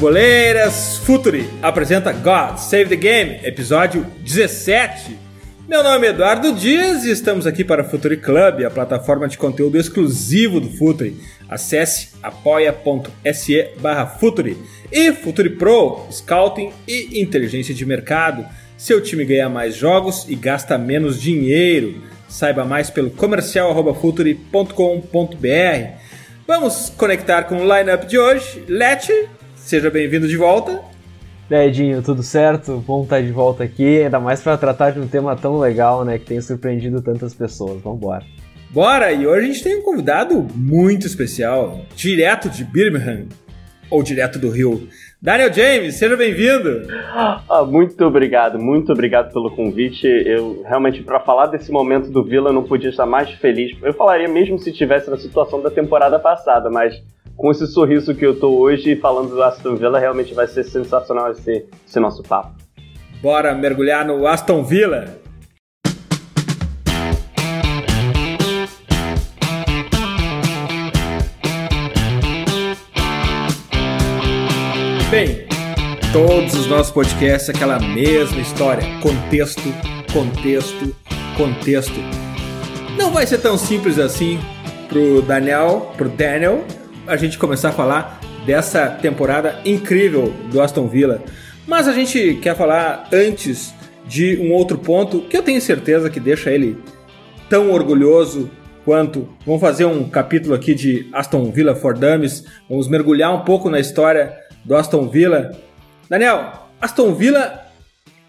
Futeboleiras! Futuri apresenta God Save the Game, episódio 17. Meu nome é Eduardo Dias e estamos aqui para o Futuri Club, a plataforma de conteúdo exclusivo do Futuri. Acesse apoia.se barra Futuri e Futuri Pro, Scouting e Inteligência de Mercado. Seu time ganha mais jogos e gasta menos dinheiro. Saiba mais pelo comercial.futuri.com.br. Vamos conectar com o lineup de hoje. Lete, seja bem-vindo de volta. Edinho, tudo certo? Bom estar de volta aqui, ainda mais para tratar de um tema tão legal, né, que tem surpreendido tantas pessoas. Vamos embora. Bora! E hoje a gente tem um convidado muito especial, direto de Birmingham, ou direto do Rio. Daniel James, seja bem-vindo. Ah, muito obrigado, muito obrigado pelo convite. Eu realmente, para falar desse momento do Vila, não podia estar mais feliz. Eu falaria mesmo se estivesse na situação da temporada passada, mas com esse sorriso que eu tô hoje falando do Aston Villa, realmente vai ser sensacional esse, esse nosso papo. Bora mergulhar no Aston Villa. Bem, todos os nossos podcasts, aquela mesma história. Contexto, contexto, contexto. Não vai ser tão simples assim pro Daniel, pro Daniel, a gente começar a falar dessa temporada incrível do Aston Villa. Mas a gente quer falar antes de um outro ponto que eu tenho certeza que deixa ele tão orgulhoso quanto. Vamos fazer um capítulo aqui de Aston Villa for Dummies. Vamos mergulhar um pouco na história do Aston Villa. Daniel, Aston Villa,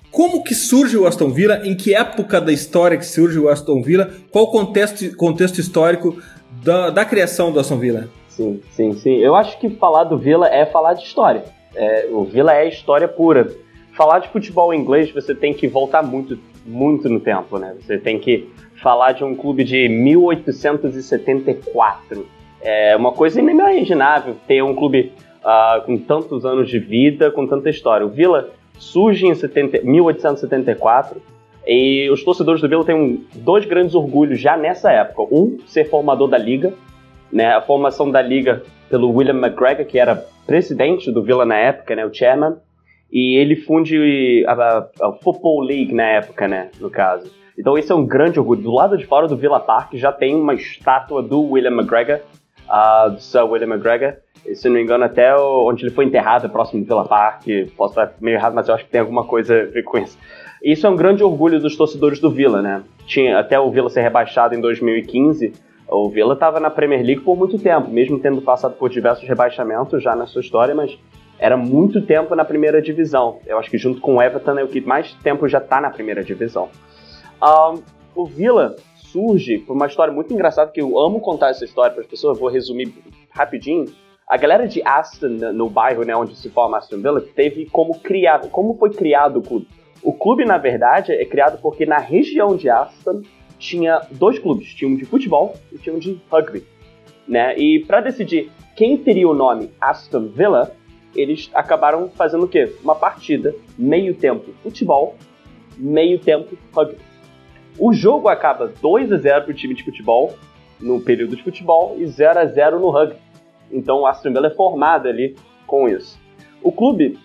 como que surge o Aston Villa? Em que época da história que surge o Aston Villa? Qual o contexto, contexto histórico da, da criação do Aston Villa? Sim, sim, sim. Eu acho que falar do Villa é falar de história. É, o Villa é história pura. Falar de futebol inglês, você tem que voltar muito, muito no tempo, né? Você tem que falar de um clube de 1874. É uma coisa inimaginável ter um clube uh, com tantos anos de vida, com tanta história. O Villa surge em 70, 1874 e os torcedores do Villa têm um, dois grandes orgulhos já nessa época. Um, ser formador da liga, né, a formação da liga pelo William McGregor, que era presidente do Villa na época, né, o chairman, e ele funde a, a, a Football League na época, né, no caso. Então esse é um grande orgulho. Do lado de fora do Villa Park já tem uma estátua do William McGregor, uh, do Sir William McGregor, se não me engano, até onde ele foi enterrado, próximo do Villa Park. Posso estar meio errado, mas eu acho que tem alguma coisa a ver com isso. Isso é um grande orgulho dos torcedores do Villa, né? Tinha até o Villa ser rebaixado em 2015. O Villa estava na Premier League por muito tempo, mesmo tendo passado por diversos rebaixamentos já na sua história, mas era muito tempo na primeira divisão. Eu acho que junto com o Everton é o que mais tempo já está na primeira divisão. Um, o Villa surge por uma história muito engraçada, que eu amo contar essa história para as pessoas, vou resumir rapidinho. A galera de Aston, no bairro né, onde se forma Aston Villa, teve como criar, como foi criado o clube. O clube, na verdade, é criado porque na região de Aston tinha dois clubes, tinha um de futebol e tinha um de rugby. Né? E para decidir quem teria o nome Aston Villa, eles acabaram fazendo o quê? Uma partida, meio tempo futebol, meio tempo rugby. O jogo acaba 2 a 0 para o time de futebol no período de futebol e 0 a 0 no rugby. Então o Aston Villa é formado ali com isso. O clube,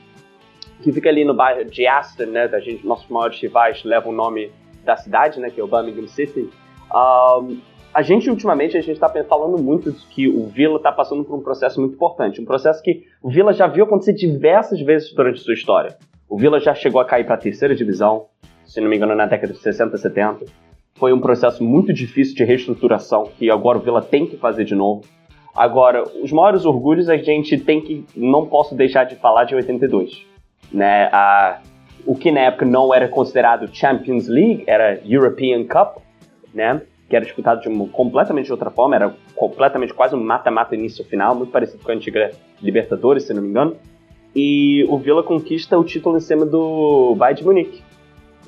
que fica ali no bairro de Aston, né, da gente, nossos maiores rivais levam o nome da cidade, né, que é o Birmingham City. Um, a gente, ultimamente, a gente está falando muito de que o Villa está passando por um processo muito importante. Um processo que o Villa já viu acontecer diversas vezes durante sua história. O Villa já chegou a cair para a terceira divisão, se não me engano, na década de 60, 70. Foi um processo muito difícil de reestruturação que agora o Villa tem que fazer de novo. Agora, os maiores orgulhos a gente tem que. Não posso deixar de falar de 82. Né? A, o que na época não era considerado Champions League, era European Cup, né? que era disputado de uma completamente outra forma, era completamente quase um mata-mata início-final, muito parecido com a antiga Libertadores, se não me engano. E o Villa conquista o título em cima do Bayern de Munique.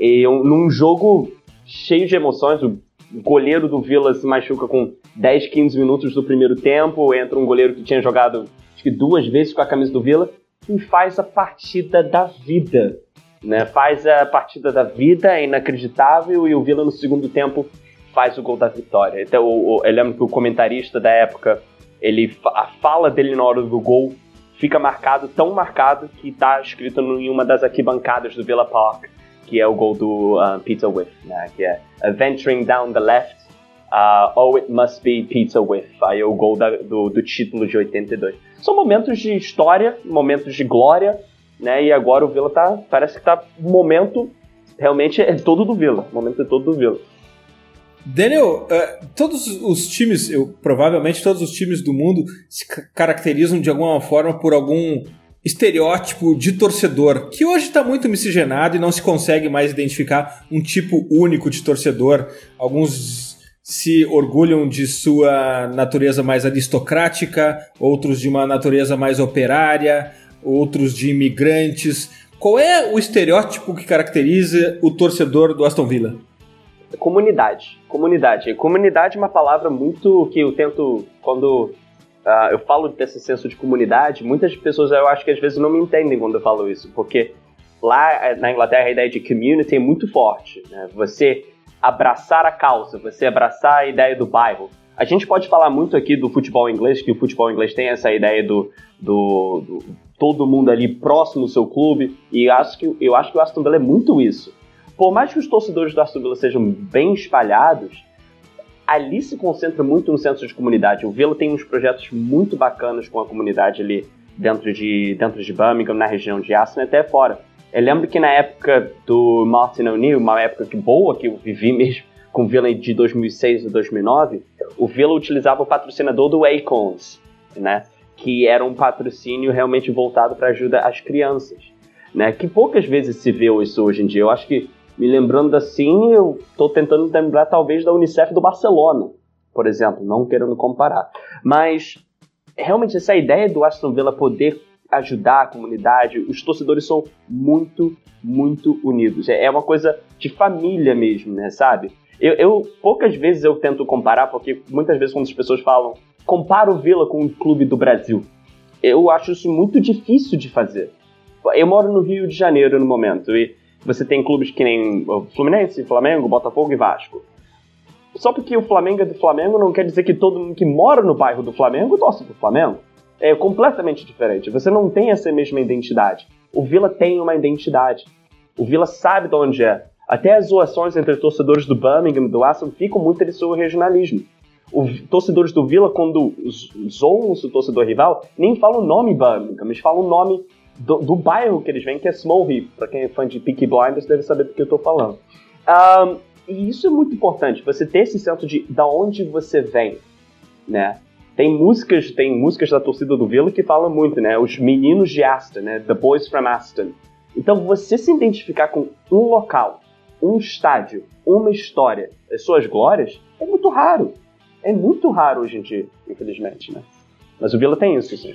E um, num jogo cheio de emoções, o goleiro do Villa se machuca com 10, 15 minutos do primeiro tempo, entra um goleiro que tinha jogado acho que duas vezes com a camisa do Villa e faz a partida da vida. Né? Faz a partida da vida, é inacreditável, e o Villa no segundo tempo faz o gol da vitória. Então, eu lembro que o comentarista da época, ele, a fala dele na hora do gol fica marcado, tão marcado, que está escrito em uma das arquibancadas do Villa Park, que é o gol do uh, Peter Whiff, né? que é Venturing Down the Left, uh, Oh It Must Be Peter Whiff, aí é o gol da, do, do título de 82. São momentos de história, momentos de glória, né? E agora o Vila tá, parece que tá momento realmente é todo do Vila, momento é todo do Vila. Daniel, uh, todos os times, eu, provavelmente todos os times do mundo se caracterizam de alguma forma por algum estereótipo de torcedor, que hoje está muito miscigenado e não se consegue mais identificar um tipo único de torcedor. Alguns se orgulham de sua natureza mais aristocrática, outros de uma natureza mais operária, outros de imigrantes. Qual é o estereótipo que caracteriza o torcedor do Aston Villa? Comunidade. Comunidade. Comunidade é uma palavra muito que eu tento, quando uh, eu falo desse senso de comunidade, muitas pessoas eu acho que às vezes não me entendem quando eu falo isso, porque lá eh, na Inglaterra a ideia de community é muito forte. Né? Você abraçar a causa, você abraçar a ideia do bairro. A gente pode falar muito aqui do futebol inglês, que o futebol inglês tem essa ideia do, do, do todo mundo ali próximo do seu clube, e acho que, eu acho que o Aston Villa é muito isso. Por mais que os torcedores do Aston Villa sejam bem espalhados, ali se concentra muito no centro de comunidade. O Villa tem uns projetos muito bacanas com a comunidade ali dentro de, dentro de Birmingham, na região de Aston, até fora. Eu lembro que na época do Martin O'Neill, uma época que boa que eu vivi mesmo com o Villa de 2006 e 2009, o Villa utilizava o patrocinador do Acorns, né? Que era um patrocínio realmente voltado para ajuda às crianças, né? Que poucas vezes se vê isso hoje em dia. Eu acho que, me lembrando assim, eu estou tentando lembrar talvez da Unicef do Barcelona, por exemplo, não querendo comparar. Mas, realmente, essa ideia do Aston Villa poder ajudar a comunidade, os torcedores são muito, muito unidos. É, é uma coisa de família mesmo, né, sabe? Eu, eu, poucas vezes eu tento comparar, porque muitas vezes quando as pessoas falam compara o Vila com o clube do Brasil. Eu acho isso muito difícil de fazer. Eu moro no Rio de Janeiro no momento e você tem clubes que nem Fluminense, Flamengo, Botafogo e Vasco. Só porque o Flamengo é do Flamengo não quer dizer que todo mundo que mora no bairro do Flamengo torce pro Flamengo. É completamente diferente. Você não tem essa mesma identidade. O Vila tem uma identidade. O Vila sabe de onde é. Até as zoações entre torcedores do Birmingham e do Aston ficam muito de seu regionalismo os torcedores do Villa, quando zoam o torcedor rival, nem falam o nome Birmingham, eles falam o nome do, do, bairro que eles vêm, que é Small Heath. Para quem é fã de Peaky Blinders deve saber do que eu estou falando. Um, e isso é muito importante, você ter esse senso de da onde você vem, né? Tem músicas, tem músicas da torcida do Villa que falam muito, né? Os meninos de Aston, né? The Boys from Aston. Então você se identificar com um local, um estádio, uma história, as suas glórias, é muito raro é muito raro hoje em dia, infelizmente, né? Mas o Vila tem isso, sim.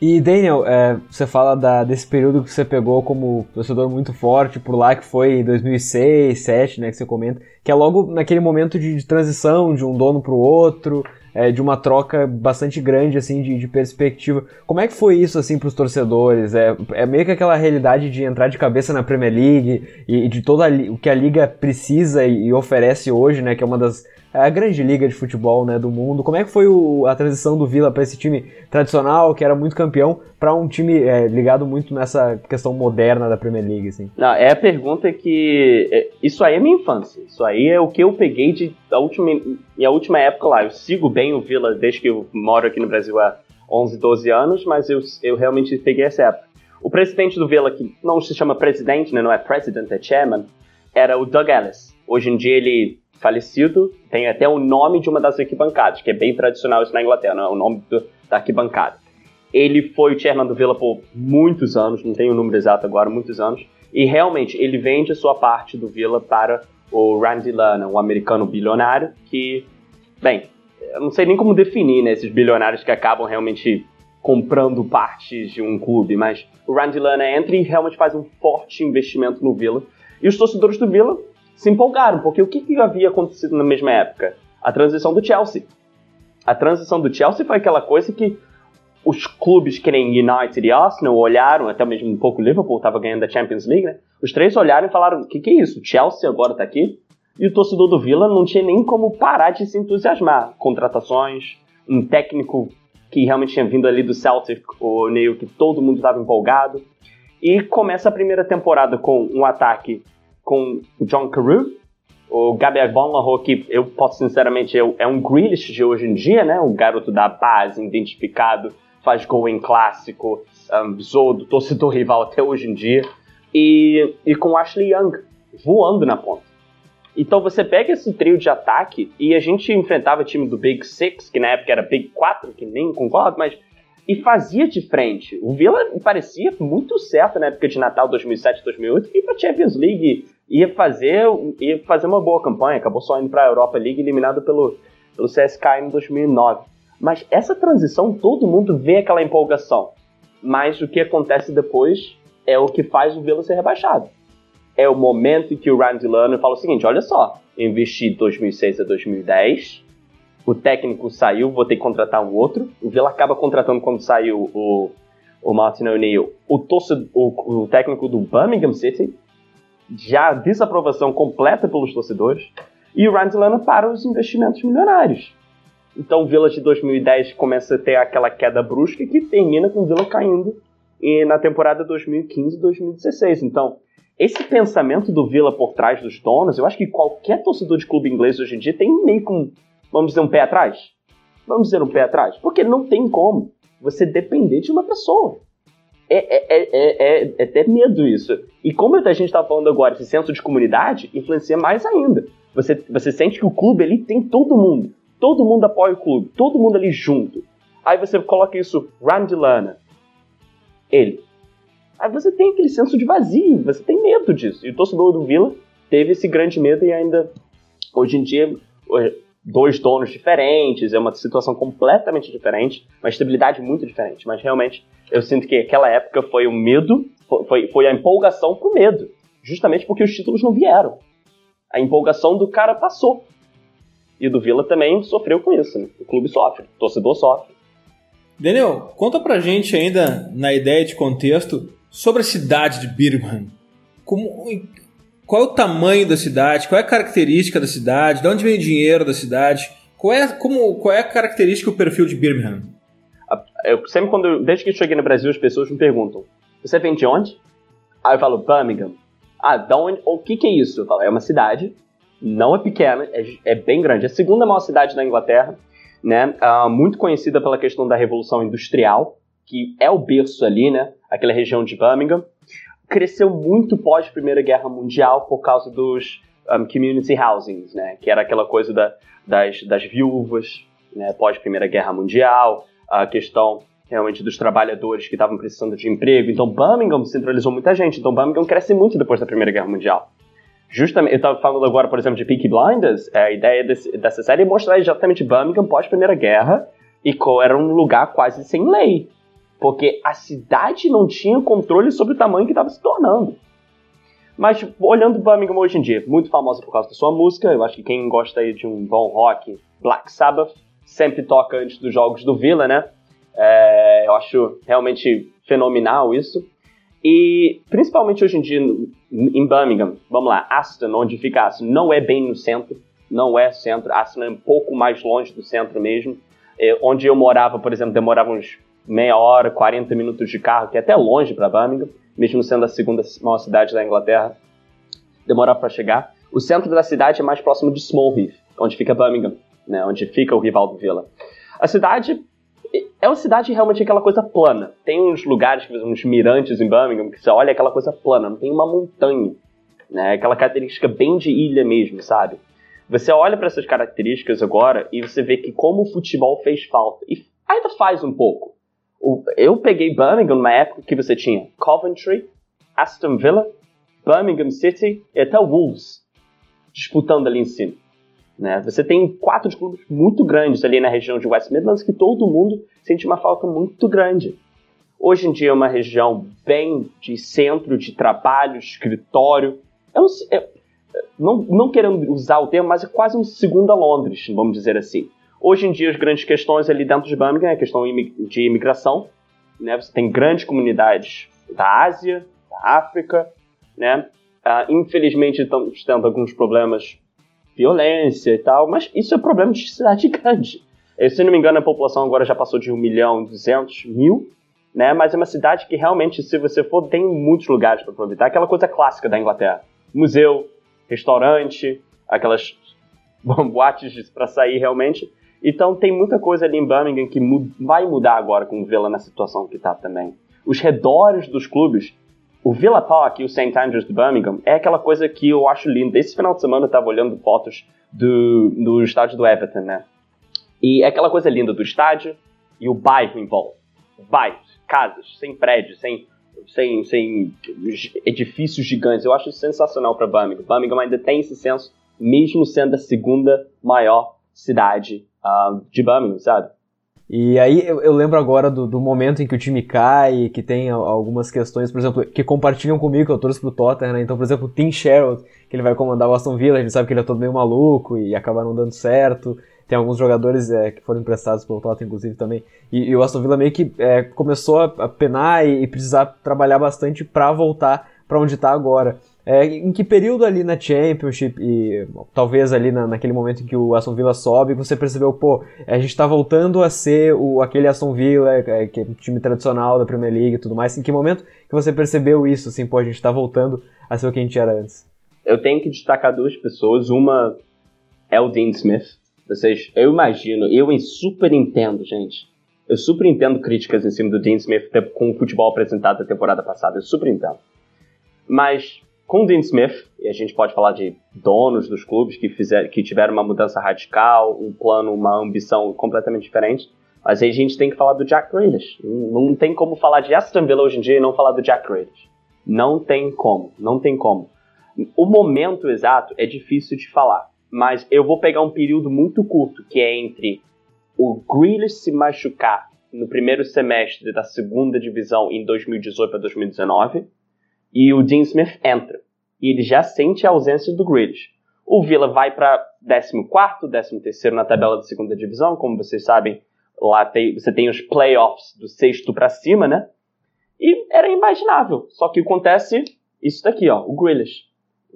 E Daniel, é, você fala da, desse período que você pegou como torcedor muito forte por lá, que foi em 2006, 2007, né, que você comenta, que é logo naquele momento de, de transição de um dono para o outro, é, de uma troca bastante grande assim de, de, perspectiva. Como é que foi isso assim para os torcedores? É, é meio que aquela realidade de entrar de cabeça na Premier League e, e de toda o que a liga precisa e, e oferece hoje, né, que é uma das a grande liga de futebol né, do mundo. Como é que foi o, a transição do Vila para esse time tradicional, que era muito campeão, para um time é, ligado muito nessa questão moderna da Premier League? Assim? Não, é a pergunta que. É, isso aí é minha infância. Isso aí é o que eu peguei de a última, e a última época lá. Eu sigo bem o Vila desde que eu moro aqui no Brasil há 11, 12 anos, mas eu, eu realmente peguei essa época. O presidente do Vila, que não se chama presidente, né, não é president, é chairman, era o Doug Ellis. Hoje em dia ele falecido, tem até o nome de uma das arquibancadas, que é bem tradicional isso na Inglaterra, não é o nome do, da arquibancada. Ele foi o chairman do Villa por muitos anos, não tenho o número exato agora, muitos anos, e realmente ele vende a sua parte do Villa para o Randy Lana, um americano bilionário que, bem, eu não sei nem como definir né, esses bilionários que acabam realmente comprando partes de um clube, mas o Randy Lana entra e realmente faz um forte investimento no Villa. E os torcedores do Villa se empolgaram, porque o que, que havia acontecido na mesma época? A transição do Chelsea. A transição do Chelsea foi aquela coisa que os clubes que nem United e Arsenal olharam, até mesmo um pouco o Liverpool estava ganhando a Champions League, né? Os três olharam e falaram: o que, que é isso? Chelsea agora está aqui? E o torcedor do Villa não tinha nem como parar de se entusiasmar. Contratações, um técnico que realmente tinha vindo ali do Celtic, o Neil, que todo mundo estava empolgado. E começa a primeira temporada com um ataque com o John Carew, o Gabriel Bonlaho, que eu posso sinceramente, é um Grealish de hoje em dia, né? Um garoto da base, identificado, faz gol em clássico, um, zoou do torcedor rival até hoje em dia. E, e com Ashley Young voando na ponta. Então você pega esse trio de ataque e a gente enfrentava o time do Big Six, que na época era Big 4, que nem concordo, mas. E fazia de frente. O Villa parecia muito certo na época de Natal 2007, 2008 e para Champions League ia fazer, ia fazer uma boa campanha. Acabou só indo para a Europa League, eliminado pelo, pelo CSK em 2009. Mas essa transição, todo mundo vê aquela empolgação. Mas o que acontece depois é o que faz o Villa ser rebaixado é o momento em que o Randy Lerner fala o seguinte: olha só, investi de 2006 a 2010, o técnico saiu, vou ter que contratar um outro. O Villa acaba contratando quando saiu o, o Martin O'Neill, o, o, o técnico do Birmingham City, já desaprovação completa pelos torcedores, e o Randy Lerner para os investimentos milionários. Então o Villa de 2010 começa a ter aquela queda brusca que termina com o Villa caindo na temporada 2015-2016. Então, esse pensamento do Villa por trás dos donos, eu acho que qualquer torcedor de clube inglês hoje em dia tem meio com, vamos dizer, um pé atrás. Vamos dizer um pé atrás. Porque não tem como você depender de uma pessoa. É, é, é, é, é até medo isso. E como a gente está falando agora, esse senso de comunidade influencia mais ainda. Você, você sente que o clube ali tem todo mundo. Todo mundo apoia o clube. Todo mundo ali junto. Aí você coloca isso, Randy Lana. Ele Aí você tem aquele senso de vazio, você tem medo disso. E o torcedor do Vila teve esse grande medo e ainda, hoje em dia, dois donos diferentes, é uma situação completamente diferente, uma estabilidade muito diferente. Mas realmente, eu sinto que aquela época foi o medo, foi, foi a empolgação pro medo. Justamente porque os títulos não vieram. A empolgação do cara passou. E do Vila também sofreu com isso, né? O clube sofre, o torcedor sofre. Daniel, conta pra gente ainda, na ideia de contexto, sobre a cidade de Birmingham. Como, qual é o tamanho da cidade? Qual é a característica da cidade? De onde vem o dinheiro da cidade? Qual é, como, qual é a característica e o perfil de Birmingham? Eu sempre quando desde que cheguei no Brasil as pessoas me perguntam: "Você vem de onde?" Aí eu falo: "Birmingham". Ah, de onde? O que que é isso? Eu falo: "É uma cidade, não é pequena, é, é bem grande. É a segunda maior cidade da Inglaterra, né? Uh, muito conhecida pela questão da revolução industrial, que é o berço ali, né? Aquela região de Birmingham. Cresceu muito pós Primeira Guerra Mundial por causa dos um, community housings, né? Que era aquela coisa da, das, das viúvas, né? Pós Primeira Guerra Mundial, a questão realmente dos trabalhadores que estavam precisando de emprego. Então Birmingham centralizou muita gente. Então Birmingham cresce muito depois da Primeira Guerra Mundial. Justamente, eu estava falando agora, por exemplo, de Peaky Blinders. A ideia desse, dessa série é mostrar exatamente Birmingham pós Primeira Guerra e era um lugar quase sem lei porque a cidade não tinha controle sobre o tamanho que estava se tornando. Mas tipo, olhando Birmingham hoje em dia, muito famosa por causa da sua música, eu acho que quem gosta aí de um bom rock, Black Sabbath, sempre toca antes dos jogos do Villa, né? É, eu acho realmente fenomenal isso. E principalmente hoje em dia em Birmingham, vamos lá, Aston, onde fica Aston, não é bem no centro, não é centro, Aston é um pouco mais longe do centro mesmo. É, onde eu morava, por exemplo, demorava uns meia hora, 40 minutos de carro, que é até longe para Birmingham, mesmo sendo a segunda maior cidade da Inglaterra, demorava para chegar. O centro da cidade é mais próximo de Smallheath, onde fica Birmingham, né, onde fica o rival do Villa. A cidade é uma cidade realmente aquela coisa plana. Tem uns lugares, uns mirantes em Birmingham, que você olha aquela coisa plana, não tem uma montanha. Né? Aquela característica bem de ilha mesmo, sabe? Você olha para essas características agora e você vê que como o futebol fez falta. E ainda faz um pouco eu peguei Birmingham numa época que você tinha Coventry, Aston Villa, Birmingham City e até Wolves disputando ali em cima. Né? Você tem quatro clubes muito grandes ali na região de West Midlands que todo mundo sente uma falta muito grande. Hoje em dia é uma região bem de centro de trabalho, escritório. É um, é, não, não querendo usar o termo, mas é quase um segundo a Londres, vamos dizer assim. Hoje em dia, as grandes questões ali dentro de Birmingham é a questão de imigração. Né? Você tem grandes comunidades da Ásia, da África. Né? Uh, infelizmente, estamos tendo alguns problemas violência e tal, mas isso é problema de cidade grande. Se não me engano, a população agora já passou de 1 milhão e 200 mil, né? Mas é uma cidade que realmente, se você for, tem muitos lugares para aproveitar. Aquela coisa clássica da Inglaterra: museu, restaurante, aquelas boates para sair realmente. Então tem muita coisa ali em Birmingham que vai mudar agora com o Villa na situação que está também. Os redores dos clubes, o Villa Park e o St. Andrews de Birmingham é aquela coisa que eu acho linda. Esse final de semana eu estava olhando fotos do, do estádio do Everton, né? E é aquela coisa linda do estádio e o bairro em volta. Bairros, casas, sem prédios, sem, sem, sem edifícios gigantes. Eu acho sensacional para Birmingham. Birmingham ainda tem esse senso, mesmo sendo a segunda maior cidade uh, de Birmingham, sabe? E aí eu, eu lembro agora do, do, momento em que o time cai, que tem algumas questões, por exemplo, que compartilham comigo, que eu torço pro Tottenham, né? Então, por exemplo, o Tim Sherwood, que ele vai comandar o Aston Villa, a gente sabe que ele é todo meio maluco e acaba não dando certo. Tem alguns jogadores é, que foram emprestados pelo Tottenham, inclusive, também. E, e o Aston Villa meio que é, começou a, penar e, e, precisar trabalhar bastante para voltar para onde está agora. É, em que período ali na Championship e talvez ali na, naquele momento em que o Aston Villa sobe, você percebeu, pô, a gente está voltando a ser o, aquele Aston Villa, é, que é um time tradicional da Premier League e tudo mais. Em que momento que você percebeu isso, assim, pô, a gente está voltando a ser o que a gente era antes? Eu tenho que destacar duas pessoas. Uma é o Dean Smith, vocês, eu imagino, eu super entendo, gente. Eu super entendo críticas em cima do Dean Smith com o futebol apresentado da temporada passada. Eu super entendo. Mas com o Dean Smith, e a gente pode falar de donos dos clubes que, fizeram, que tiveram uma mudança radical, um plano, uma ambição completamente diferente. Mas aí a gente tem que falar do Jack Grealish. Não tem como falar de Aston Villa hoje em dia e não falar do Jack Grealish. Não tem como, não tem como. O momento exato é difícil de falar mas eu vou pegar um período muito curto, que é entre o Grealish se machucar no primeiro semestre da segunda divisão em 2018 para 2019 e o Dean Smith entra. E ele já sente a ausência do Grealish. O Villa vai para 14º, 13º na tabela da segunda divisão, como vocês sabem, lá tem, você tem os playoffs do sexto para cima, né? E era imaginável. Só que acontece isso daqui, ó, o Grealish.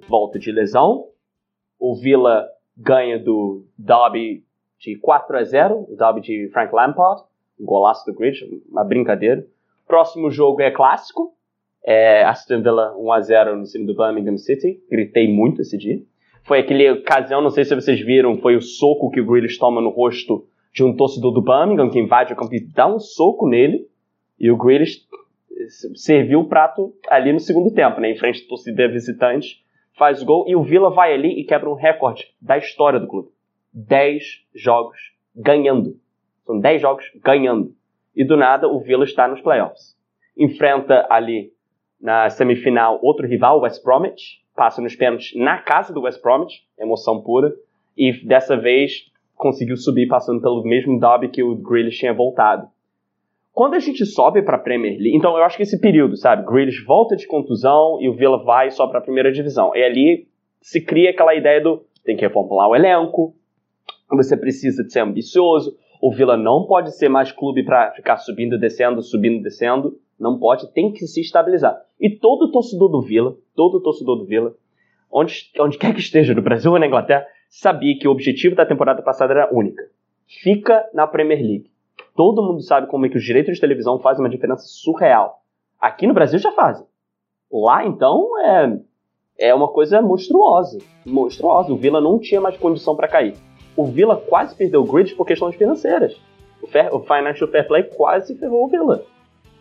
Volta de lesão, o Villa ganha do Derby de 4 a 0, o Derby de Frank Lampard, um golaço do Grid, uma brincadeira. Próximo jogo é clássico, é Aston Villa 1 a 0 no cima do Birmingham City, gritei muito esse dia. Foi aquele ocasião, não sei se vocês viram, foi o soco que o Grealish toma no rosto de um torcedor do Birmingham que invade o campo e dá um soco nele, e o Grealish serviu o prato ali no segundo tempo, né, em frente à torcida visitante, faz gol e o Villa vai ali e quebra um recorde da história do clube. 10 jogos ganhando. São 10 jogos ganhando. E do nada o Villa está nos playoffs. Enfrenta ali na semifinal outro rival, West Bromwich, passa nos pênaltis na casa do West Bromwich, emoção pura, e dessa vez conseguiu subir passando pelo mesmo derby que o Grealish tinha voltado. Quando a gente sobe para a Premier League, então eu acho que esse período, sabe, Grealish volta de contusão e o Villa vai só para a primeira divisão. E ali se cria aquela ideia do tem que reformular o elenco, você precisa de ser ambicioso, o Villa não pode ser mais clube para ficar subindo, descendo, subindo, descendo, não pode, tem que se estabilizar. E todo torcedor do Villa, todo torcedor do Villa, onde, onde quer que esteja, no Brasil ou na Inglaterra, sabia que o objetivo da temporada passada era única. Fica na Premier League. Todo mundo sabe como é que os direitos de televisão fazem uma diferença surreal. Aqui no Brasil já fazem. Lá, então, é, é uma coisa monstruosa. Monstruosa. O Villa não tinha mais condição para cair. O Villa quase perdeu o grid por questões financeiras. O, fair, o Financial Fair Play quase ferrou o Villa.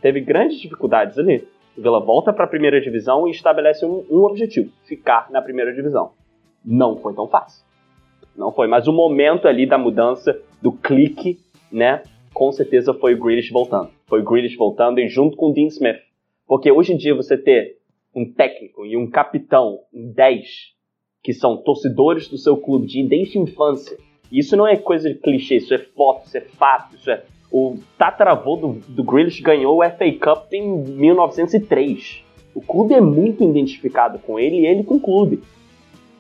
Teve grandes dificuldades ali. O Villa volta para a primeira divisão e estabelece um, um objetivo: ficar na primeira divisão. Não foi tão fácil. Não foi, mas o momento ali da mudança, do clique, né? com certeza foi o Grealish voltando. Foi o Grealish voltando e junto com o Dean Smith. Porque hoje em dia você ter um técnico e um capitão, um 10, que são torcedores do seu clube de desde a infância. Isso não é coisa de clichê, isso é foto, isso é fato, isso é... O tataravô do, do Grealish ganhou o FA Cup em 1903. O clube é muito identificado com ele e ele com o clube.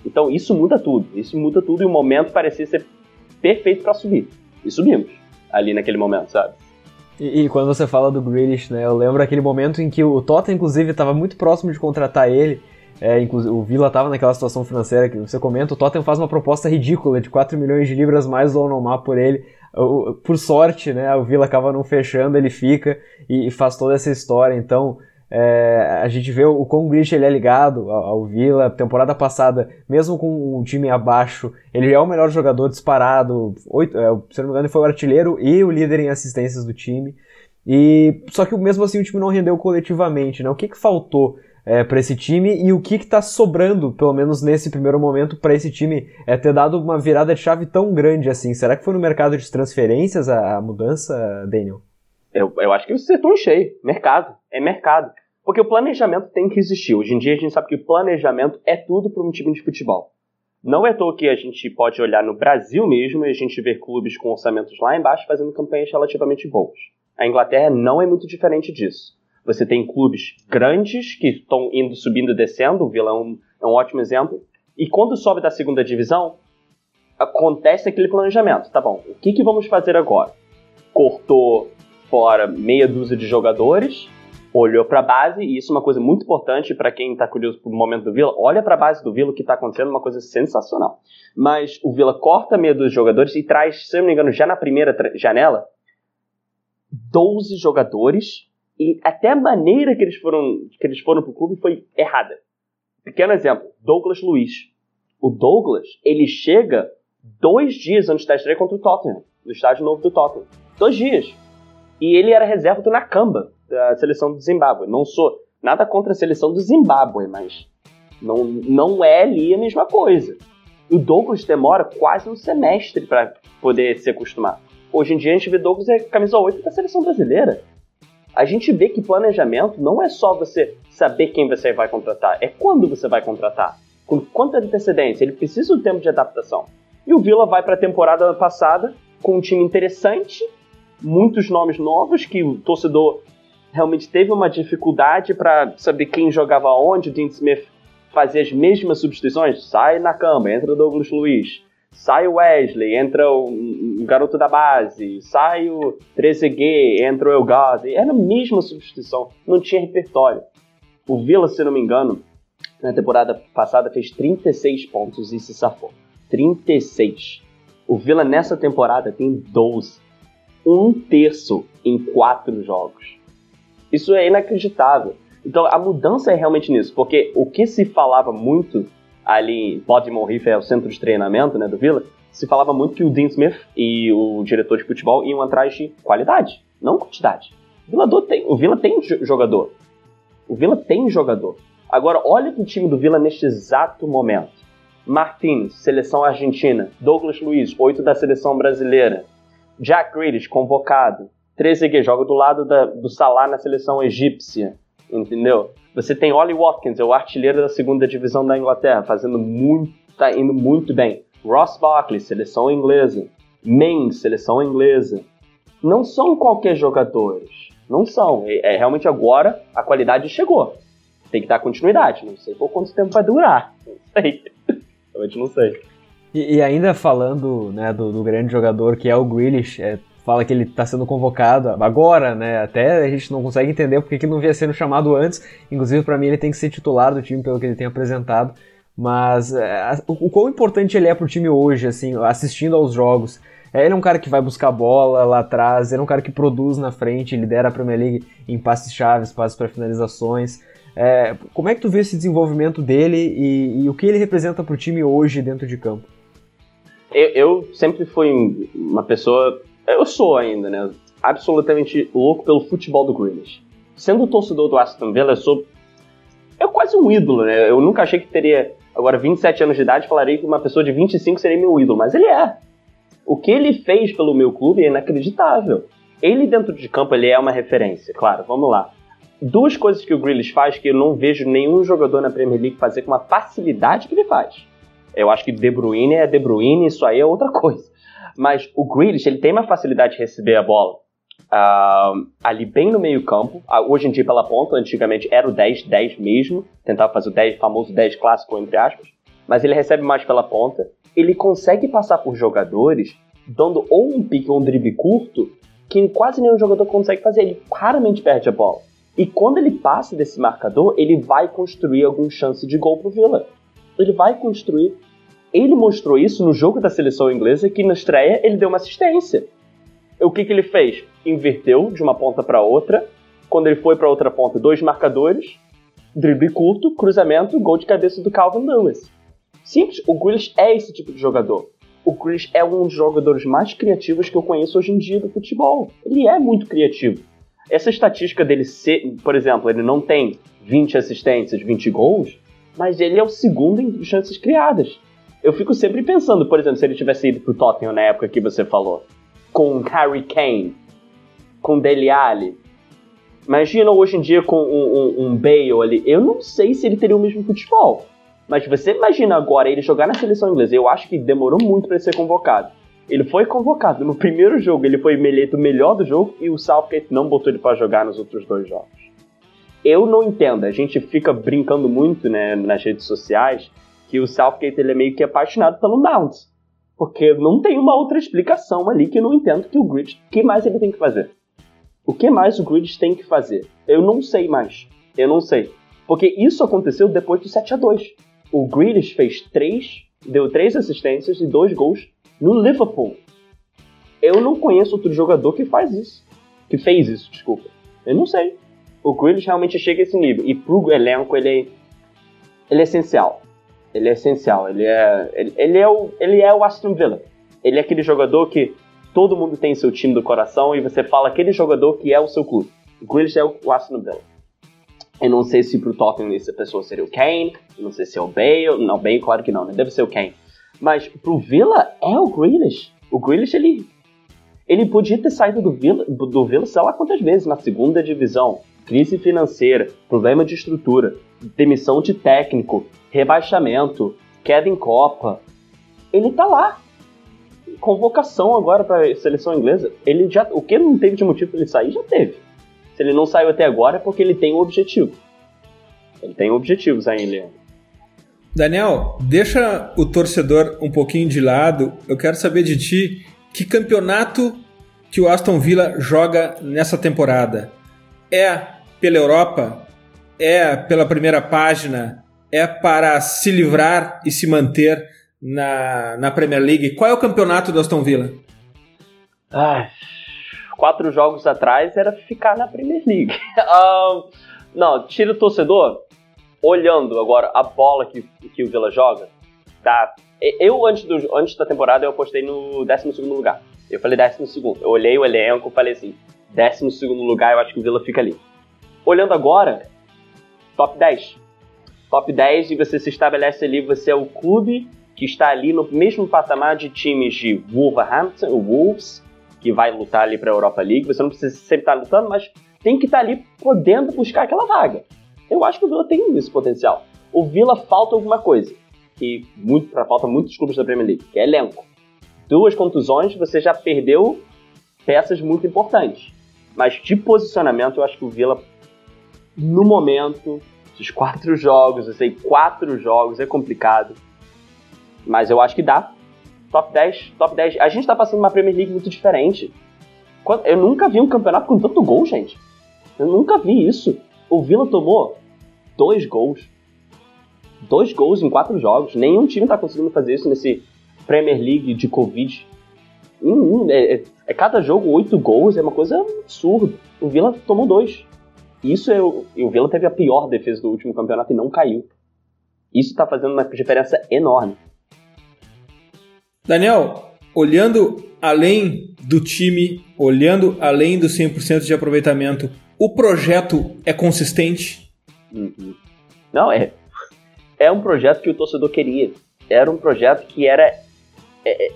Então isso muda tudo. Isso muda tudo e o momento parecia ser perfeito para subir. E subimos ali naquele momento, sabe? E, e, quando você fala do Grealish, né, eu lembro aquele momento em que o Tottenham, inclusive, estava muito próximo de contratar ele. É, o Villa estava naquela situação financeira que você comenta. O Tottenham faz uma proposta ridícula de 4 milhões de libras mais do Onomar por ele. Por sorte, né, o Vila acaba não fechando, ele fica e, faz toda essa história. Então, é, a gente vê o quão ele é ligado ao, ao Vila. Temporada passada, mesmo com um time abaixo, ele é o melhor jogador disparado. Oito, é, se não me engano, ele foi o artilheiro e o líder em assistências do time. E só que mesmo assim o time não rendeu coletivamente, né? O que, que faltou é, para esse time e o que está sobrando, pelo menos nesse primeiro momento, para esse time é, ter dado uma virada de chave tão grande assim? Será que foi no mercado de transferências a, a mudança, Daniel? Eu, eu acho que você acertou em cheio. Mercado. É mercado. Porque o planejamento tem que existir. Hoje em dia a gente sabe que o planejamento é tudo para um time de futebol. Não é toa que a gente pode olhar no Brasil mesmo e a gente ver clubes com orçamentos lá embaixo fazendo campanhas relativamente boas. A Inglaterra não é muito diferente disso. Você tem clubes grandes que estão indo subindo e descendo, o Vila é um, é um ótimo exemplo. E quando sobe da segunda divisão, acontece aquele planejamento. Tá bom, o que, que vamos fazer agora? Cortou fora meia dúzia de jogadores, olhou para a base, e isso é uma coisa muito importante para quem está curioso pro momento do Vila. Olha para a base do Vila, o que está acontecendo, uma coisa sensacional. Mas o Vila corta meia de jogadores e traz, se não me engano, já na primeira janela, 12 jogadores e até a maneira que eles foram que eles foram pro clube foi errada. Pequeno exemplo, Douglas Luiz. O Douglas, ele chega dois dias antes da estreia contra o Tottenham, no estádio novo do Tottenham. Dois dias. E ele era reserva do Nakamba, da seleção do Zimbábue. Não sou nada contra a seleção do Zimbábue, mas não, não é ali a mesma coisa. O Douglas demora quase um semestre para poder se acostumar. Hoje em dia a gente vê Douglas é camisa 8 da seleção brasileira a gente vê que planejamento não é só você saber quem você vai contratar, é quando você vai contratar. Com quanta antecedência, ele precisa do tempo de adaptação. E o Vila vai para a temporada passada com um time interessante, muitos nomes novos que o torcedor realmente teve uma dificuldade para saber quem jogava onde. O Dean Smith fazia as mesmas substituições, sai na cama, entra o Douglas Luiz sai o Wesley, entra o, garoto da base, sai o 13G, entra o Elgazi. Era a mesma substituição, não tinha repertório. O Vila, se não me engano, na temporada passada fez 36 pontos e se safou. 36. O Vila nessa temporada tem 12. Um terço em quatro jogos. Isso é inacreditável. Então a mudança é realmente nisso, porque o que se falava muito ali Baltimore Reef é o centro de treinamento né, do Villa, se falava muito que o Dean Smith e o diretor de futebol iam atrás de qualidade, não quantidade. O Villa tem, o Villa tem jogador. O Villa tem jogador. Agora, olha o time do Villa neste exato momento. Martins, seleção argentina. Douglas Luiz, 8 da seleção brasileira. Jack Grealish, convocado. Trezeguet joga do lado da, do Salah na seleção egípcia. Entendeu? Você tem Ollie Watkins, é o artilheiro da segunda divisão da Inglaterra, fazendo muito, tá indo muito bem. Ross Barkley, seleção inglesa. Mings, seleção inglesa. Não são qualquer jogadores. Não são. É, é, realmente agora a qualidade chegou. Tem que dar continuidade. Não sei por quanto tempo vai durar. Não sei. Realmente não sei. E, e ainda falando né, do, do, grande jogador que é o Grealish, é, fala que ele está sendo convocado agora, né? Até a gente não consegue entender porque que não vinha sendo chamado antes. Inclusive, para mim, ele tem que ser titular do time pelo que ele tem apresentado. Mas é, o, o quão importante ele é pro time hoje, assim, assistindo aos jogos. É, ele é um cara que vai buscar bola lá atrás, ele é um cara que produz na frente, lidera a Premier League em passes chaves, passes para finalizações. É, como é que tu vê esse desenvolvimento dele e, e o que ele representa pro time hoje dentro de campo? Eu, eu sempre fui uma pessoa eu sou ainda, né? Absolutamente louco pelo futebol do Grealish. Sendo torcedor do Aston Villa, eu sou. É quase um ídolo, né? Eu nunca achei que teria, agora 27 anos de idade, falaria que uma pessoa de 25 seria meu ídolo, mas ele é. O que ele fez pelo meu clube é inacreditável. Ele dentro de campo, ele é uma referência, claro, vamos lá. Duas coisas que o Grealish faz que eu não vejo nenhum jogador na Premier League fazer com a facilidade que ele faz. Eu acho que De Bruyne é De Bruyne, isso aí é outra coisa. Mas o Grealish, ele tem uma facilidade de receber a bola uh, ali bem no meio campo. Uh, hoje em dia pela ponta, antigamente era o 10, 10 mesmo. Tentava fazer o 10, famoso 10 clássico, entre aspas. Mas ele recebe mais pela ponta. Ele consegue passar por jogadores dando ou um pique ou um drible curto que quase nenhum jogador consegue fazer. Ele raramente perde a bola. E quando ele passa desse marcador, ele vai construir alguma chance de gol pro Villa. Ele vai construir ele mostrou isso no jogo da seleção inglesa, que na estreia ele deu uma assistência. O que, que ele fez? Inverteu de uma ponta para outra. Quando ele foi para outra ponta, dois marcadores, drible curto, cruzamento, gol de cabeça do Calvin Lewis. Simples, o Grealish é esse tipo de jogador. O Grealish é um dos jogadores mais criativos que eu conheço hoje em dia do futebol. Ele é muito criativo. Essa estatística dele ser, por exemplo, ele não tem 20 assistências, 20 gols, mas ele é o segundo em chances criadas. Eu fico sempre pensando, por exemplo, se ele tivesse ido pro Tottenham na época que você falou, com Harry Kane, com Dele Alli. Imagina hoje em dia com um, um, um Bale ali. Eu não sei se ele teria o mesmo futebol. Mas você imagina agora ele jogar na seleção inglesa. Eu acho que demorou muito para ser convocado. Ele foi convocado no primeiro jogo, ele foi eleito o melhor do jogo e o Southgate não botou ele para jogar nos outros dois jogos. Eu não entendo, a gente fica brincando muito né, nas redes sociais que o Southgate ele é meio que apaixonado pelo Mount. Porque não tem uma outra explicação ali que eu não entendo que o Grid. O que mais ele tem que fazer? O que mais o Grid tem que fazer? Eu não sei mais. Eu não sei. Porque isso aconteceu depois do 7 a 2 O Grealish fez três, deu três assistências e dois gols no Liverpool. Eu não conheço outro jogador que faz isso. Que fez isso, desculpa. Eu não sei. O Grealish realmente chega a esse nível. E pro elenco ele é, ele é essencial. Ele é essencial. Ele é, ele, ele, é o, ele é o Aston Villa. Ele é aquele jogador que todo mundo tem seu time do coração e você fala aquele jogador que é o seu clube. O Grealish é o Aston Villa. Eu não sei se pro Tottenham essa pessoa seria o Kane, não sei se é o Bale, não, bem claro que não, né? Deve ser o Kane. Mas pro Villa é o Grealish. O Grealish, ele, ele podia ter saído do Villa, do Villa sei lá quantas vezes, na segunda divisão. Crise financeira, problema de estrutura, demissão de técnico, rebaixamento, queda em Copa. Ele tá lá. Convocação agora para seleção inglesa. Ele já, o que não teve de motivo para ele sair, já teve. Se ele não saiu até agora é porque ele tem um objetivo. Ele tem objetivos Leandro. Daniel, deixa o torcedor um pouquinho de lado. Eu quero saber de ti que campeonato que o Aston Villa joga nessa temporada. É pela Europa? É pela primeira página? É para se livrar e se manter na, na Premier League? Qual é o campeonato do Aston Villa? Ai, quatro jogos atrás era ficar na Premier League. um, não, tira o torcedor olhando agora a bola que, que o Villa joga, tá? Eu, antes, do, antes da temporada, eu apostei no 12 lugar. Eu falei 12. Eu olhei o elenco falei assim: 12 lugar, eu acho que o Villa fica ali. Olhando agora, top 10. Top 10 e você se estabelece ali, você é o clube que está ali no mesmo patamar de times de Wolverhampton, o Wolves, que vai lutar ali para a Europa League. Você não precisa sempre estar lutando, mas tem que estar ali podendo buscar aquela vaga. Eu acho que o Villa tem esse potencial. O Villa falta alguma coisa, que muito, falta muitos clubes da Premier League, que é elenco. Duas contusões, você já perdeu peças muito importantes. Mas de posicionamento, eu acho que o Villa, no momento, esses quatro jogos, eu sei, quatro jogos, é complicado. Mas eu acho que dá. Top 10, top 10. A gente tá passando uma Premier League muito diferente. Eu nunca vi um campeonato com tanto gol, gente. Eu nunca vi isso. O Villa tomou dois gols. Dois gols em quatro jogos. Nenhum time tá conseguindo fazer isso nesse Premier League de Covid. Hum, é, é, é, cada jogo oito gols, é uma coisa absurda. O Villa tomou dois. Isso é. E o Villa teve a pior defesa do último campeonato e não caiu. Isso tá fazendo uma diferença enorme. Daniel, olhando além do time, olhando além do 100% de aproveitamento, o projeto é consistente? Uhum. Não, é. É um projeto que o torcedor queria. Era um projeto que era. Estava é,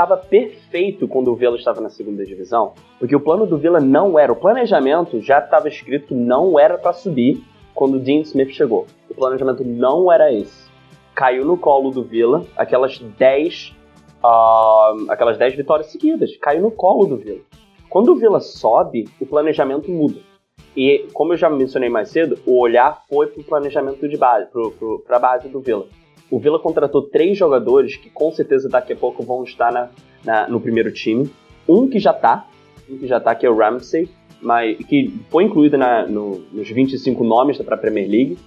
é perfeito quando o Vila estava na segunda divisão, porque o plano do Vila não era. O planejamento já estava escrito que não era para subir quando o Dean Smith chegou. O planejamento não era esse. Caiu no colo do Vila aquelas 10 uh, aquelas 10 vitórias seguidas. Caiu no colo do Vila. Quando o Vila sobe, o planejamento muda. E, como eu já mencionei mais cedo, o olhar foi para o planejamento de base, para a base do Vila. O Vila contratou três jogadores que com certeza daqui a pouco vão estar na, na, no primeiro time. Um que já está, um que já está, que é o Ramsey, mas, que foi incluído na, no, nos 25 nomes para a Premier League.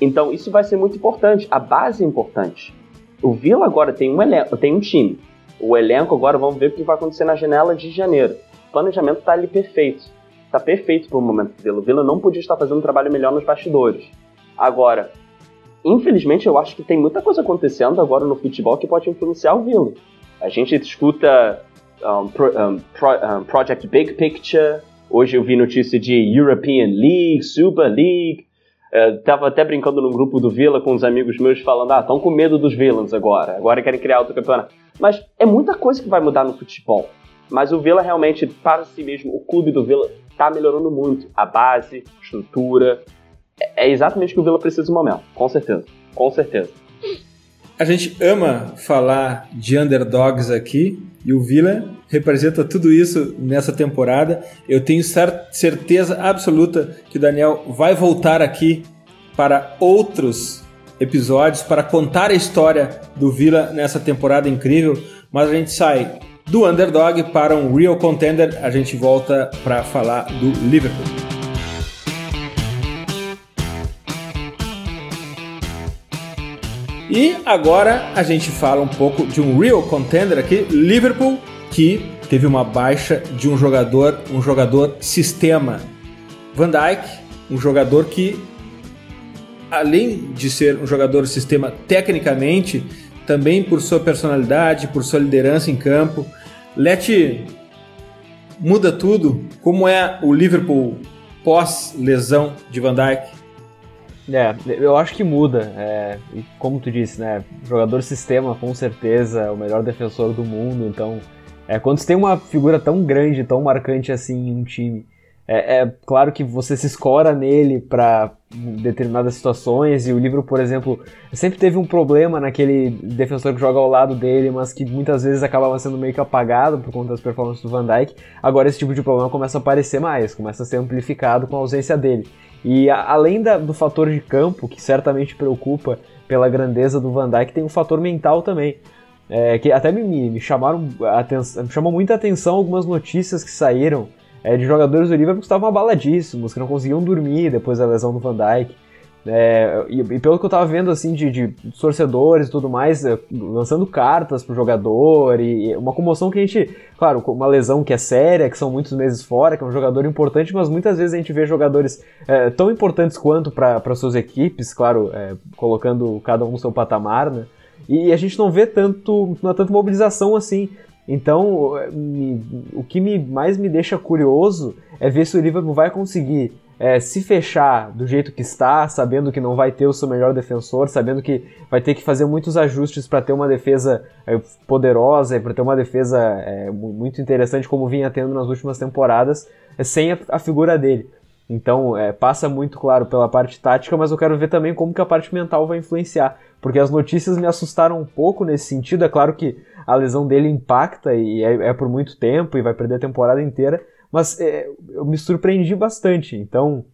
Então isso vai ser muito importante. A base é importante. O Vila agora tem um, elenco, tem um time. O elenco agora, vamos ver o que vai acontecer na janela de janeiro. o planejamento tá ali perfeito. Tá perfeito pro momento do Vila. O Vila não podia estar fazendo um trabalho melhor nos bastidores. Agora, infelizmente, eu acho que tem muita coisa acontecendo agora no futebol que pode influenciar o Vila. A gente escuta um, pro, um, pro, um, Project Big Picture, hoje eu vi notícia de European League, Super League, uh, tava até brincando num grupo do Vila com uns amigos meus falando, ah, estão com medo dos villains agora, agora querem criar outro campeonato. Mas é muita coisa que vai mudar no futebol. Mas o Vila realmente, para si mesmo, o clube do Vila está melhorando muito. A base, estrutura. É, exatamente o que o Vila precisa no momento, com certeza. Com certeza. A gente ama falar de underdogs aqui e o Vila representa tudo isso nessa temporada. Eu tenho certeza absoluta que o Daniel vai voltar aqui para outros episódios para contar a história do Vila nessa temporada incrível. Mas a gente sai do underdog para um real contender. A gente volta para falar do Liverpool. E agora a gente fala um pouco de um real contender aqui, Liverpool, que teve uma baixa de um jogador, um jogador sistema. Van Dijk, um jogador que além de ser um jogador sistema tecnicamente, também por sua personalidade, por sua liderança em campo, Lete muda tudo. Como é o Liverpool pós lesão de Van Dijk? É, eu acho que muda. É, e como tu disse, né? Jogador sistema, com certeza, é o melhor defensor do mundo. Então, é, quando você tem uma figura tão grande, tão marcante assim em um time, é, é claro que você se escora nele para determinadas situações. E o livro, por exemplo, sempre teve um problema naquele defensor que joga ao lado dele, mas que muitas vezes acabava sendo meio que apagado por conta das performances do Van Dijk. Agora, esse tipo de problema começa a aparecer mais, começa a ser amplificado com a ausência dele. E a, além da, do fator de campo, que certamente preocupa pela grandeza do Van Dijk, tem um fator mental também. É, que até me, me chamaram atenção, me chamou muita atenção algumas notícias que saíram é, de jogadores do Liverpool que estavam abaladíssimos, que não conseguiam dormir depois da lesão do Van Dijk. É, e, e, pelo que eu tava vendo assim de, de torcedores e tudo mais, é, lançando cartas pro jogador e, e, uma comoção que a gente, claro, uma lesão que é séria, que são muitos meses fora, que é um jogador importante, mas muitas vezes a gente vê jogadores é, tão importantes quanto para suas equipes, claro, é, colocando cada um no seu patamar, né? E a gente não vê tanto, não tanta mobilização assim. Então, me, o que me, mais me deixa curioso é ver se o Liverpool vai conseguir é, se fechar do jeito que está, sabendo que não vai ter o seu melhor defensor, sabendo que vai ter que fazer muitos ajustes para ter uma defesa é, poderosa e para ter uma defesa é, muito interessante, como vinha tendo nas últimas temporadas, é, sem a, a, figura dele. Então, é, passa muito claro pela parte tática, mas eu quero ver também como que a parte mental vai influenciar, porque as notícias me assustaram um pouco nesse sentido. É claro que a lesão dele impacta e é, é por muito tempo e vai perder a temporada inteira, mas é, eu me surpreendi bastante. Então,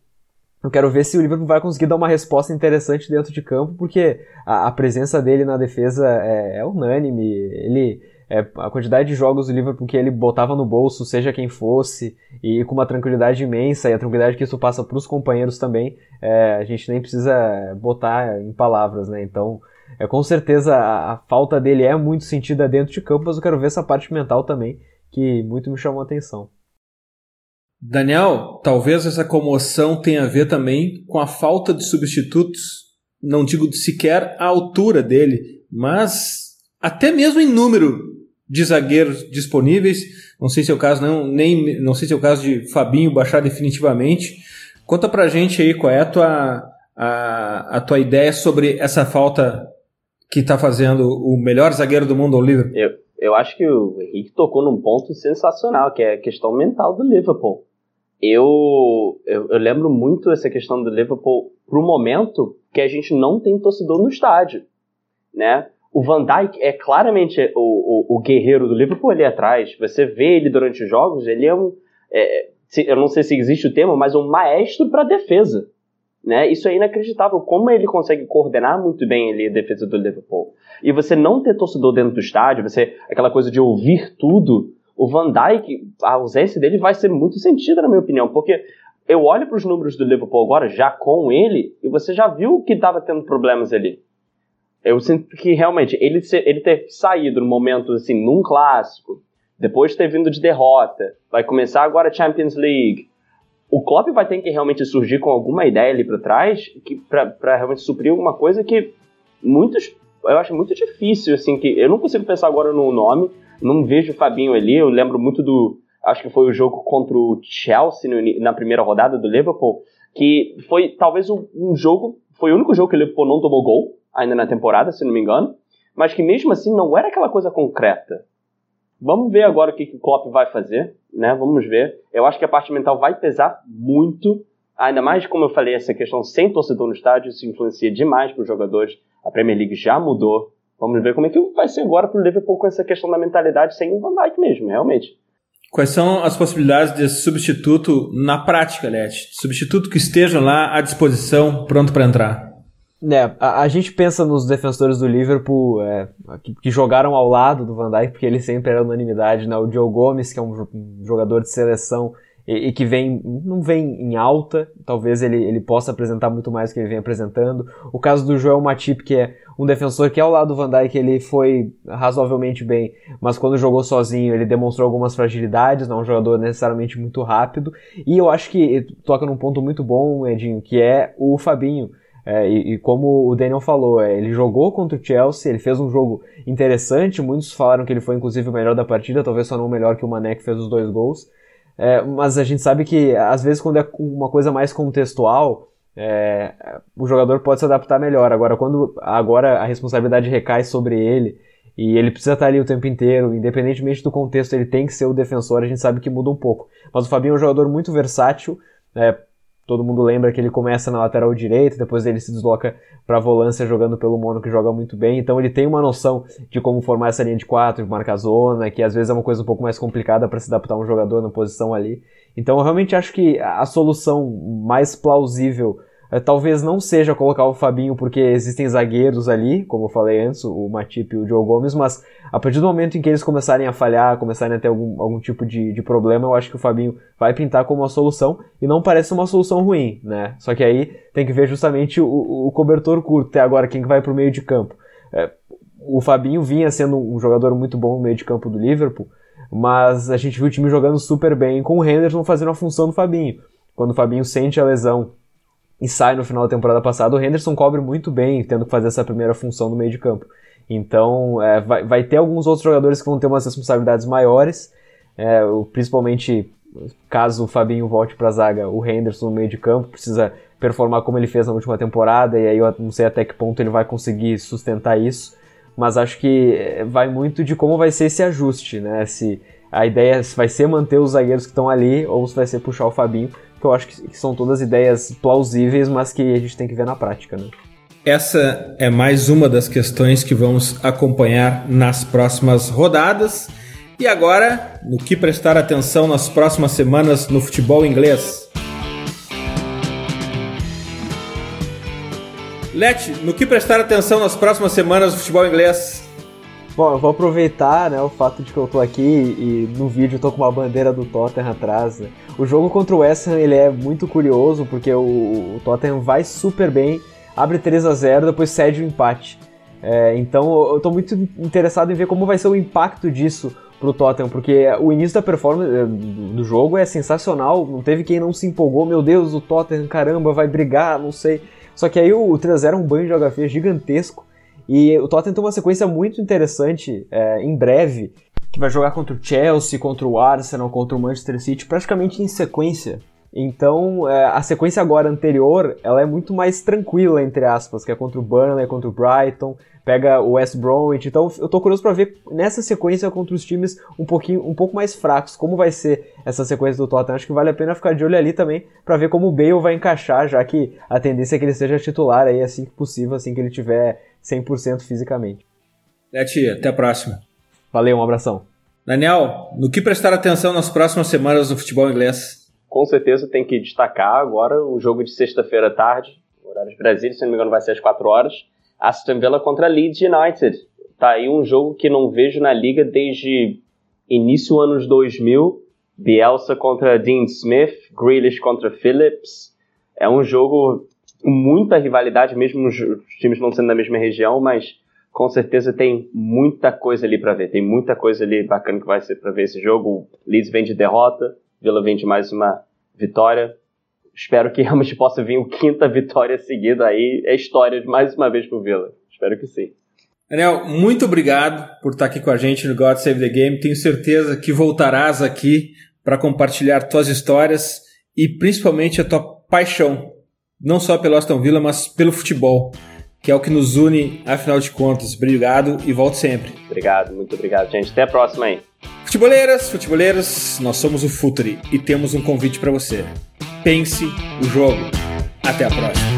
eu quero ver se o Liverpool vai conseguir dar uma resposta interessante dentro de campo, porque a, a presença dele na defesa é, é unânime. Ele é, a quantidade de jogos do Liverpool que ele botava no bolso, seja quem fosse, e com uma tranquilidade imensa, e a tranquilidade que isso passa para os companheiros também, é, a gente nem precisa botar em palavras, né? Então, é, com certeza a, a, falta dele é muito sentida dentro de campo, mas eu quero ver essa parte mental também, que muito me chamou a atenção. Daniel, talvez essa comoção tenha a ver também com a falta de substitutos, não digo sequer a altura dele, mas até mesmo em número de zagueiros disponíveis. Não sei se é o caso não, nem não sei se é o caso de Fabinho baixar definitivamente. Conta pra gente aí qual é a tua a, a tua ideia sobre essa falta que está fazendo o melhor zagueiro do mundo ao Liverpool? Eu, eu acho que o Henrique tocou num ponto sensacional, que é a questão mental do Liverpool. Eu, eu, eu lembro muito essa questão do Liverpool pro momento que a gente não tem torcedor no estádio, né? O Van Dijk é claramente o, o, o guerreiro do Liverpool ali atrás. Você vê ele durante os jogos, ele é um... É, eu não sei se existe o termo, mas um maestro para defesa. Né? Isso é inacreditável. Como ele consegue coordenar muito bem ali a defesa do Liverpool. E você não ter torcedor dentro do estádio, você aquela coisa de ouvir tudo, o Van Dijk, a ausência dele vai ser muito sentida, na minha opinião, porque eu olho para os números do Liverpool agora, já com ele, e você já viu que estava tendo problemas ali. Eu sinto que realmente ele, ele ter saído no momento assim, num clássico, depois de ter vindo de derrota, vai começar agora a Champions League. O Klopp vai ter que realmente surgir com alguma ideia ali para trás para realmente suprir alguma coisa que muitos eu acho muito difícil assim que eu não consigo pensar agora no nome, não vejo o Fabinho ali, eu lembro muito do acho que foi o jogo contra o Chelsea no, na primeira rodada do Liverpool, que foi talvez um, um jogo, foi o único jogo que o Liverpool não tomou gol ainda na temporada, se não me engano, mas que mesmo assim não era aquela coisa concreta. Vamos ver agora o que, que o Klopp vai fazer, né? Vamos ver. Eu acho que a parte mental vai pesar muito, ainda mais como eu falei, essa questão sem torcedor no estádio, isso influencia demais para os jogadores. A Premier League já mudou. Vamos ver como é que vai ser agora para o Liverpool com essa questão da mentalidade sem o Van Dijk mesmo, realmente. Quais são as possibilidades de substituto na prática, Lete? Substituto que esteja lá à disposição, pronto para entrar. É, a, a, gente pensa nos defensores do Liverpool é, que, que, jogaram ao lado do Van Dijk, porque ele sempre era unanimidade, né? O Joe Gomes, que é um, um jogador de seleção e, e, que vem não vem em alta, talvez ele, ele possa apresentar muito mais do que ele vem apresentando. O caso do Joel Matip, que é um defensor que ao lado do Van Dijk ele foi razoavelmente bem, mas quando jogou sozinho ele demonstrou algumas fragilidades, não é um jogador necessariamente muito rápido. E eu acho que toca num ponto muito bom, Edinho, que é o Fabinho. É, e, e, como o Daniel falou, é, ele jogou contra o Chelsea, ele fez um jogo interessante, muitos falaram que ele foi inclusive o melhor da partida, talvez só não o melhor que o Mané que fez os dois gols. É, mas a gente sabe que às vezes quando é uma coisa mais contextual, é, o jogador pode se adaptar melhor. Agora, quando agora a responsabilidade recai sobre ele e ele precisa estar ali o tempo inteiro, independentemente do contexto, ele tem que ser o defensor, a gente sabe que muda um pouco. Mas o Fabinho é um jogador muito versátil, é, todo mundo lembra que ele começa na lateral direita, depois ele se desloca para a volância jogando pelo Mono que joga muito bem, então ele tem uma noção de como formar essa linha de quatro, marcar zona, que às vezes é uma coisa um pouco mais complicada para se adaptar um jogador na posição ali. Então eu realmente acho que a solução mais plausível talvez não seja colocar o Fabinho porque existem zagueiros ali, como eu falei antes, o Matip e o Joe Gomes, mas a partir do momento em que eles começarem a falhar, começarem a ter algum, algum tipo de, de problema, eu acho que o Fabinho vai pintar como uma solução e não parece uma solução ruim, né? Só que aí tem que ver justamente o, o cobertor curto, até agora quem que vai pro meio de campo. É, o Fabinho vinha sendo um jogador muito bom no meio de campo do Liverpool, mas a gente viu o time jogando super bem com o Henderson fazendo a função do Fabinho. Quando o Fabinho sente a lesão e sai no final da temporada passada, o Henderson cobre muito bem, tendo que fazer essa primeira função no meio de campo. Então, é, vai, vai ter alguns outros jogadores que vão ter umas responsabilidades maiores, é, principalmente caso o Fabinho volte para a zaga, o Henderson no meio de campo precisa performar como ele fez na última temporada, e aí eu não sei até que ponto ele vai conseguir sustentar isso, mas acho que é, vai muito de como vai ser esse ajuste, né? Se a ideia vai ser manter os zagueiros que estão ali ou se vai ser puxar o Fabinho, que eu acho que são todas ideias plausíveis, mas que a gente tem que ver na prática, né? Essa é mais uma das questões que vamos acompanhar nas próximas rodadas. E agora, no que prestar atenção nas próximas semanas no futebol inglês? Lete, no que prestar atenção nas próximas semanas no futebol inglês? Bom, eu vou aproveitar né, o fato de que eu tô aqui e no vídeo eu tô com uma bandeira do Tottenham atrás. Né? O jogo contra o West Ham ele é muito curioso porque o, o Tottenham vai super bem, abre 3 a 0 depois cede o empate. É, então eu tô muito interessado em ver como vai ser o impacto disso pro Tottenham, porque o início da performance eh, do jogo é sensacional, não teve quem não se empolgou, meu Deus, o Tottenham, caramba, vai brigar, não sei. Só que aí o 3 a 0 é um banho de geografia gigantesco e o Tottenham tem uma sequência muito interessante é, em breve, que vai jogar contra o Chelsea, contra o Arsenal, contra o Manchester City, praticamente em sequência. Então, é, a sequência agora anterior, ela é muito mais tranquila, entre aspas, que é contra o Burnley, contra o Brighton, pega o West Bromwich. Então, eu tô curioso para ver nessa sequência contra os times um pouquinho, um pouco mais fracos, como vai ser essa sequência do Tottenham. Acho que vale a pena ficar de olho ali também para ver como o Bale vai encaixar, já que a tendência é que ele seja titular aí assim que possível, assim que ele tiver 100% fisicamente. Leti, até a próxima. Valeu, um abração. Daniel, no que prestar atenção nas próximas semanas no futebol inglês? Com certeza tem que destacar agora o jogo de sexta-feira à tarde, horário de Brasília, se não me engano vai ser às 4 horas, Aston Villa contra Leeds United. Tá aí um jogo que não vejo na liga desde início anos 2000, Bielsa contra Dean Smith, Grealish contra Phillips. É um jogo muita rivalidade, mesmo os times não sendo da mesma região, mas com certeza tem muita coisa ali para ver. Tem muita coisa ali bacana que vai ser para ver esse jogo. O Leeds vem de derrota, Vila vem de mais uma vitória. Espero que realmente possa vir o quinta vitória seguida aí. É história de mais uma vez pro Vila. Espero que sim. Daniel, muito obrigado por estar aqui com a gente no God Save the Game. Tenho certeza que voltarás aqui para compartilhar tuas histórias e principalmente a tua paixão, não só pelo Aston Villa, mas pelo futebol, que é o que nos une, afinal de contas. Obrigado e volte sempre. Obrigado, muito obrigado, gente. Até a próxima aí. Futeboleiras, futeboleiros, nós somos o Futuri e temos um convite para você. Pense o jogo. Até a próxima.